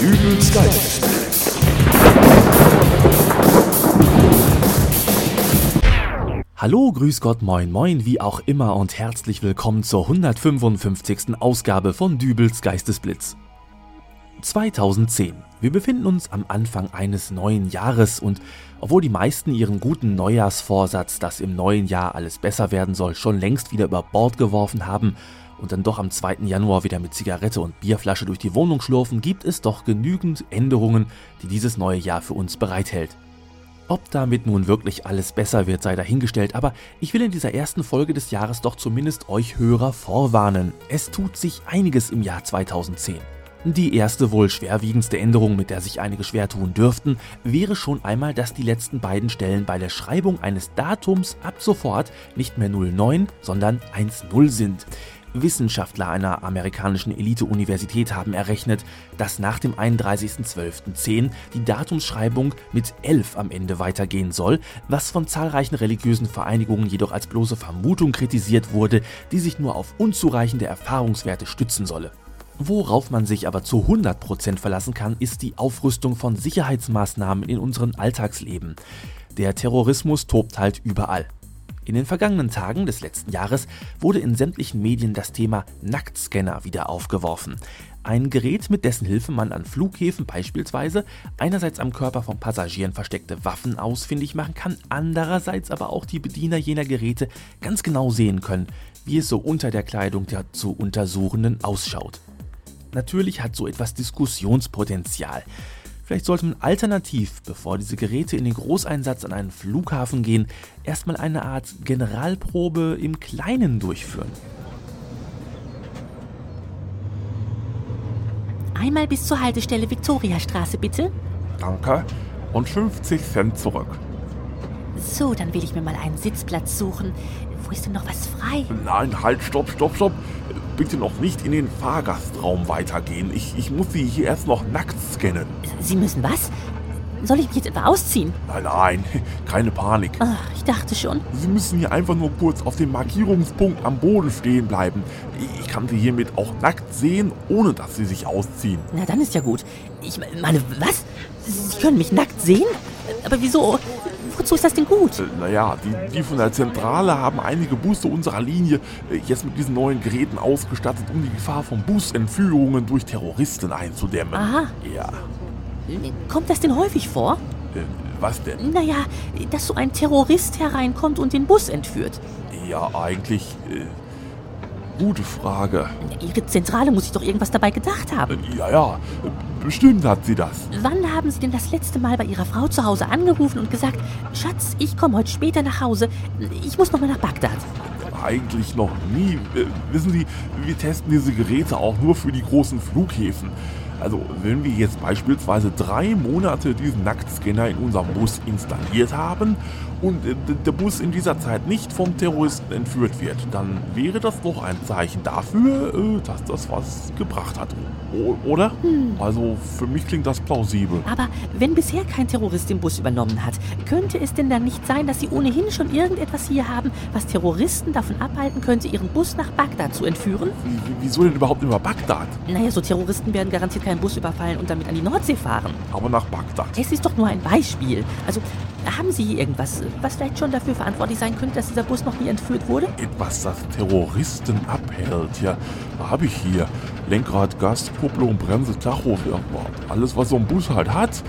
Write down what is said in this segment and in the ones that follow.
Dübels Geistesblitz. Hallo, grüß Gott, moin, moin, wie auch immer und herzlich willkommen zur 155. Ausgabe von Dübels Geistesblitz. 2010. Wir befinden uns am Anfang eines neuen Jahres und obwohl die meisten ihren guten Neujahrsvorsatz, dass im neuen Jahr alles besser werden soll, schon längst wieder über Bord geworfen haben und dann doch am 2. Januar wieder mit Zigarette und Bierflasche durch die Wohnung schlurfen, gibt es doch genügend Änderungen, die dieses neue Jahr für uns bereithält. Ob damit nun wirklich alles besser wird, sei dahingestellt, aber ich will in dieser ersten Folge des Jahres doch zumindest euch Hörer vorwarnen. Es tut sich einiges im Jahr 2010. Die erste wohl schwerwiegendste Änderung, mit der sich einige schwer tun dürften, wäre schon einmal, dass die letzten beiden Stellen bei der Schreibung eines Datums ab sofort nicht mehr 09, sondern 10 sind. Wissenschaftler einer amerikanischen Elite-Universität haben errechnet, dass nach dem 31.12.10 die Datumsschreibung mit 11 am Ende weitergehen soll, was von zahlreichen religiösen Vereinigungen jedoch als bloße Vermutung kritisiert wurde, die sich nur auf unzureichende Erfahrungswerte stützen solle. Worauf man sich aber zu 100% verlassen kann, ist die Aufrüstung von Sicherheitsmaßnahmen in unserem Alltagsleben. Der Terrorismus tobt halt überall. In den vergangenen Tagen des letzten Jahres wurde in sämtlichen Medien das Thema Nacktscanner wieder aufgeworfen. Ein Gerät, mit dessen Hilfe man an Flughäfen beispielsweise einerseits am Körper von Passagieren versteckte Waffen ausfindig machen kann, andererseits aber auch die Bediener jener Geräte ganz genau sehen können, wie es so unter der Kleidung der zu Untersuchenden ausschaut. Natürlich hat so etwas Diskussionspotenzial. Vielleicht sollte man alternativ, bevor diese Geräte in den Großeinsatz an einen Flughafen gehen, erstmal eine Art Generalprobe im Kleinen durchführen. Einmal bis zur Haltestelle Viktoriastraße, bitte. Danke. Und 50 Cent zurück. So, dann will ich mir mal einen Sitzplatz suchen. Wo ist denn noch was frei? Nein, halt, stopp, stopp, stopp. Bitte noch nicht in den Fahrgastraum weitergehen. Ich, ich muss Sie hier erst noch nackt scannen. Sie müssen was? Soll ich mich jetzt etwa ausziehen? Nein, nein, keine Panik. Ach, ich dachte schon. Sie müssen hier einfach nur kurz auf dem Markierungspunkt am Boden stehen bleiben. Ich kann Sie hiermit auch nackt sehen, ohne dass Sie sich ausziehen. Na, dann ist ja gut. Ich meine, was? Sie können mich nackt sehen? Aber wieso? Wozu ist das denn gut? Äh, Naja, die, die von der Zentrale haben einige Busse unserer Linie äh, jetzt mit diesen neuen Geräten ausgestattet, um die Gefahr von Busentführungen durch Terroristen einzudämmen. Aha. Ja. Kommt das denn häufig vor? Äh, was denn? Naja, dass so ein Terrorist hereinkommt und den Bus entführt. Ja, eigentlich. Äh, gute Frage. Ihre Zentrale muss sich doch irgendwas dabei gedacht Äh, haben. Ja, ja, äh, bestimmt hat sie das. Wann haben Sie denn das letzte Mal bei Ihrer Frau zu Hause angerufen und gesagt, Schatz, ich komme heute später nach Hause, ich muss noch mal nach Bagdad? Eigentlich noch nie. Äh, wissen Sie, wir testen diese Geräte auch nur für die großen Flughäfen. Also, wenn wir jetzt beispielsweise drei Monate diesen Nacktscanner in unserem Bus installiert haben und äh, der Bus in dieser Zeit nicht vom Terroristen entführt wird, dann wäre das doch ein Zeichen dafür, äh, dass das was gebracht hat. O oder? Also, für mich klingt das plausibel. Aber wenn bisher kein Terrorist den Bus übernommen hat, könnte es denn dann nicht sein, dass Sie ohnehin schon irgendetwas hier haben, was Terroristen davon abhalten könnte, ihren Bus nach Bagdad zu entführen? Wie, wie- wieso denn überhaupt über Bagdad? Naja, so Terroristen werden garantiert keinen Bus überfallen und damit an die Nordsee fahren. Aber nach Bagdad. Es ist doch nur ein Beispiel. Also, haben Sie hier irgendwas, was vielleicht schon dafür verantwortlich sein könnte, dass dieser Bus noch nie entführt wurde? Etwas, das Terroristen abhält. Ja, habe ich hier. Lenkrad, Gas, Kupplung, Bremse, Tacho. Alles, was so ein Bus halt hat.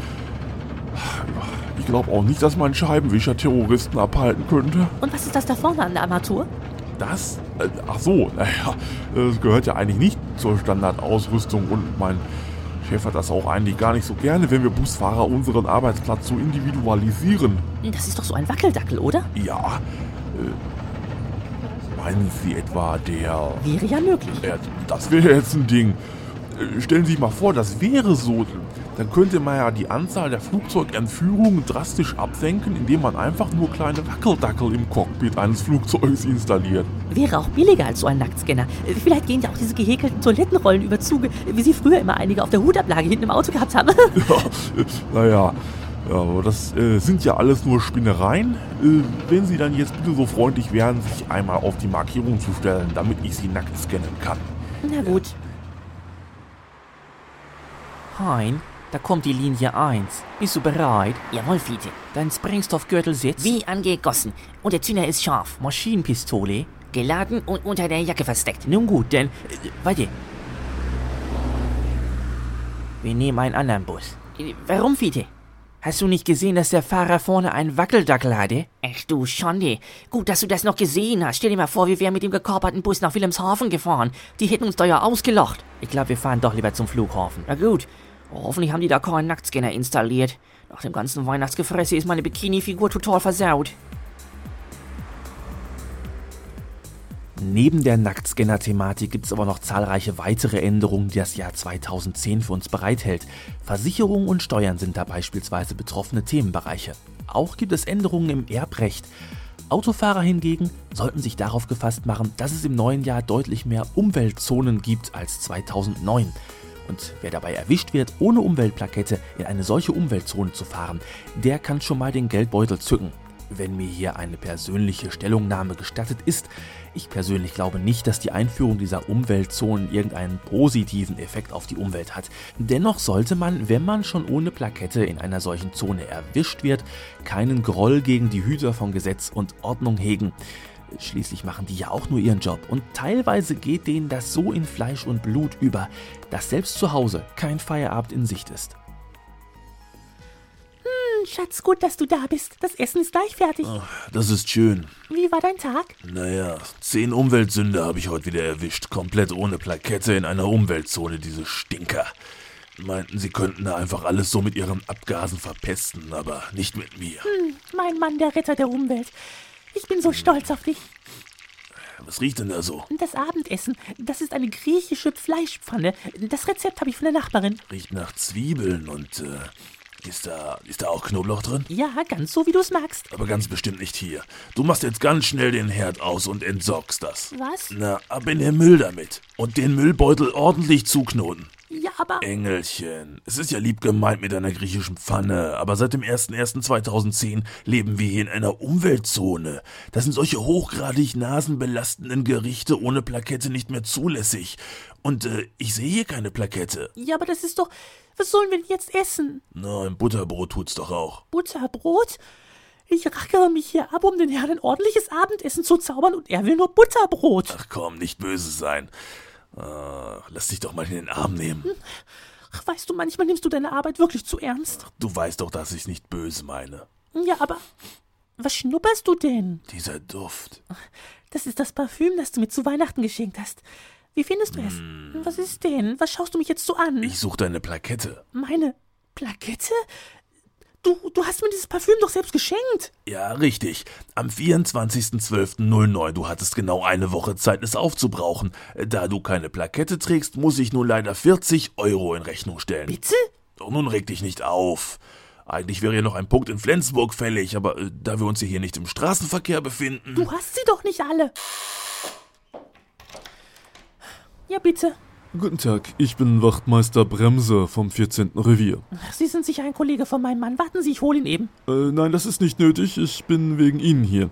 Ich glaube auch nicht, dass mein Scheibenwischer Terroristen abhalten könnte. Und was ist das da vorne an der Armatur? Das? Äh, ach so, naja, das gehört ja eigentlich nicht zur Standardausrüstung und mein Chef hat das auch eigentlich gar nicht so gerne, wenn wir Busfahrer unseren Arbeitsplatz so individualisieren. Das ist doch so ein Wackeldackel, oder? Ja, äh, meinen Sie etwa der... Wäre ja möglich. Ja, das wäre jetzt ein Ding. Äh, Stellen Sie sich mal vor, das wäre so. Dann könnte man ja die Anzahl der Flugzeugentführungen drastisch absenken, indem man einfach nur kleine Wackeldackel im Cockpit eines Flugzeugs installiert. Wäre auch billiger als so ein Nacktscanner. Vielleicht gehen ja auch diese gehäkelten Toilettenrollen über Zuge, wie sie früher immer einige auf der Hutablage hinten im Auto gehabt haben. Ja, naja, ja, aber das äh, sind ja alles nur Spinnereien. Äh, wenn Sie dann jetzt bitte so freundlich wären, sich einmal auf die Markierung zu stellen, damit ich Sie nackt scannen kann. Na gut. Hein, da kommt die Linie 1. Bist du bereit? Jawohl, Fiete. Dein Sprengstoffgürtel sitzt. Wie angegossen. Und der Zünder ist scharf. Maschinenpistole. Geladen und unter der Jacke versteckt. Nun gut, denn. Äh, warte. Wir nehmen einen anderen Bus. Warum, Fiete? Hast du nicht gesehen, dass der Fahrer vorne einen Wackeldackel hatte? Ach du Schande. Gut, dass du das noch gesehen hast. Stell dir mal vor, wir wären mit dem gekaperten Bus nach Wilhelmshaven gefahren. Die hätten uns da ja ausgelacht. Ich glaube, wir fahren doch lieber zum Flughafen. Na gut. Hoffentlich haben die da keinen Nacktscanner installiert. Nach dem ganzen Weihnachtsgefresse ist meine Bikini-Figur total versaut. Neben der Nacktscanner-Thematik gibt es aber noch zahlreiche weitere Änderungen, die das Jahr 2010 für uns bereithält. Versicherungen und Steuern sind da beispielsweise betroffene Themenbereiche. Auch gibt es Änderungen im Erbrecht. Autofahrer hingegen sollten sich darauf gefasst machen, dass es im neuen Jahr deutlich mehr Umweltzonen gibt als 2009. Und wer dabei erwischt wird, ohne Umweltplakette in eine solche Umweltzone zu fahren, der kann schon mal den Geldbeutel zücken wenn mir hier eine persönliche Stellungnahme gestattet ist. Ich persönlich glaube nicht, dass die Einführung dieser Umweltzonen irgendeinen positiven Effekt auf die Umwelt hat. Dennoch sollte man, wenn man schon ohne Plakette in einer solchen Zone erwischt wird, keinen Groll gegen die Hüter von Gesetz und Ordnung hegen. Schließlich machen die ja auch nur ihren Job und teilweise geht denen das so in Fleisch und Blut über, dass selbst zu Hause kein Feierabend in Sicht ist. Schatz, gut, dass du da bist. Das Essen ist gleich fertig. Ach, das ist schön. Wie war dein Tag? Naja, zehn Umweltsünder habe ich heute wieder erwischt. Komplett ohne Plakette in einer Umweltzone, diese Stinker. Meinten, sie könnten da einfach alles so mit ihren Abgasen verpesten, aber nicht mit mir. Hm, mein Mann, der Retter der Umwelt. Ich bin so stolz auf dich. Was riecht denn da so? Das Abendessen. Das ist eine griechische Fleischpfanne. Das Rezept habe ich von der Nachbarin. Riecht nach Zwiebeln und äh, ist da, ist da auch Knoblauch drin? Ja, ganz so, wie du es magst. Aber ganz bestimmt nicht hier. Du machst jetzt ganz schnell den Herd aus und entsorgst das. Was? Na, ab in den Müll damit. Und den Müllbeutel ordentlich zuknoten. Ja, aber. Engelchen, es ist ja lieb gemeint mit einer griechischen Pfanne, aber seit dem 01.01.2010 leben wir hier in einer Umweltzone. Da sind solche hochgradig nasenbelastenden Gerichte ohne Plakette nicht mehr zulässig. Und äh, ich sehe hier keine Plakette. Ja, aber das ist doch. Was sollen wir denn jetzt essen? Na, ein Butterbrot tut's doch auch. Butterbrot? Ich rackere mich hier ab, um den Herrn ein ordentliches Abendessen zu zaubern und er will nur Butterbrot. Ach komm, nicht böse sein. Äh, lass dich doch mal in den Arm nehmen. Ach, weißt du, manchmal nimmst du deine Arbeit wirklich zu ernst. Du weißt doch, dass ich nicht böse meine. Ja, aber was schnupperst du denn? Dieser Duft. Das ist das Parfüm, das du mir zu Weihnachten geschenkt hast. Wie findest du es? Hm. Was ist denn? Was schaust du mich jetzt so an? Ich suche deine Plakette. Meine Plakette? Du, du hast mir dieses Parfüm doch selbst geschenkt. Ja, richtig. Am 24.12.09. Du hattest genau eine Woche Zeit, es aufzubrauchen. Da du keine Plakette trägst, muss ich nun leider 40 Euro in Rechnung stellen. Bitte? Doch nun reg dich nicht auf. Eigentlich wäre ja noch ein Punkt in Flensburg fällig, aber äh, da wir uns hier nicht im Straßenverkehr befinden. Du hast sie doch nicht alle. Ja, bitte. Guten Tag, ich bin Wachtmeister Bremse vom 14. Revier. Sie sind sicher ein Kollege von meinem Mann. Warten Sie, ich hole ihn eben. Äh, nein, das ist nicht nötig, ich bin wegen Ihnen hier.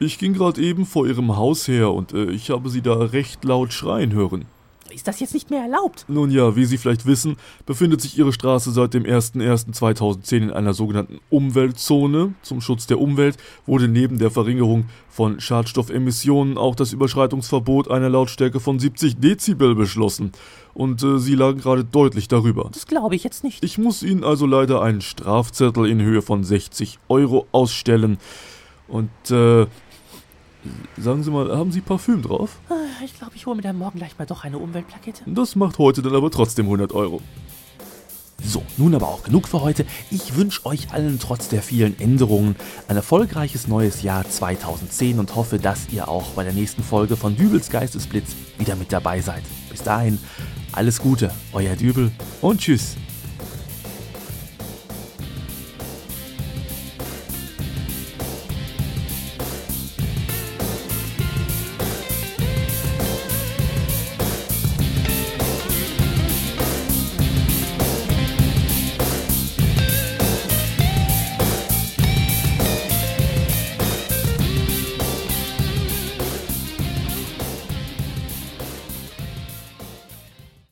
Ich ging gerade eben vor Ihrem Haus her und äh, ich habe Sie da recht laut schreien hören. Ist das jetzt nicht mehr erlaubt? Nun ja, wie Sie vielleicht wissen, befindet sich Ihre Straße seit dem 01.01.2010 in einer sogenannten Umweltzone. Zum Schutz der Umwelt wurde neben der Verringerung von Schadstoffemissionen auch das Überschreitungsverbot einer Lautstärke von 70 Dezibel beschlossen. Und äh, Sie lagen gerade deutlich darüber. Das glaube ich jetzt nicht. Ich muss Ihnen also leider einen Strafzettel in Höhe von 60 Euro ausstellen. Und äh, sagen Sie mal, haben Sie Parfüm drauf? Ah, Ich glaube, ich hole mir dann morgen gleich mal doch eine Umweltplakette. Das macht heute dann aber trotzdem 100 Euro. So, nun aber auch genug für heute. Ich wünsche euch allen trotz der vielen Änderungen ein erfolgreiches neues Jahr 2010 und hoffe, dass ihr auch bei der nächsten Folge von Dübels Geistesblitz wieder mit dabei seid. Bis dahin, alles Gute, euer Dübel und tschüss.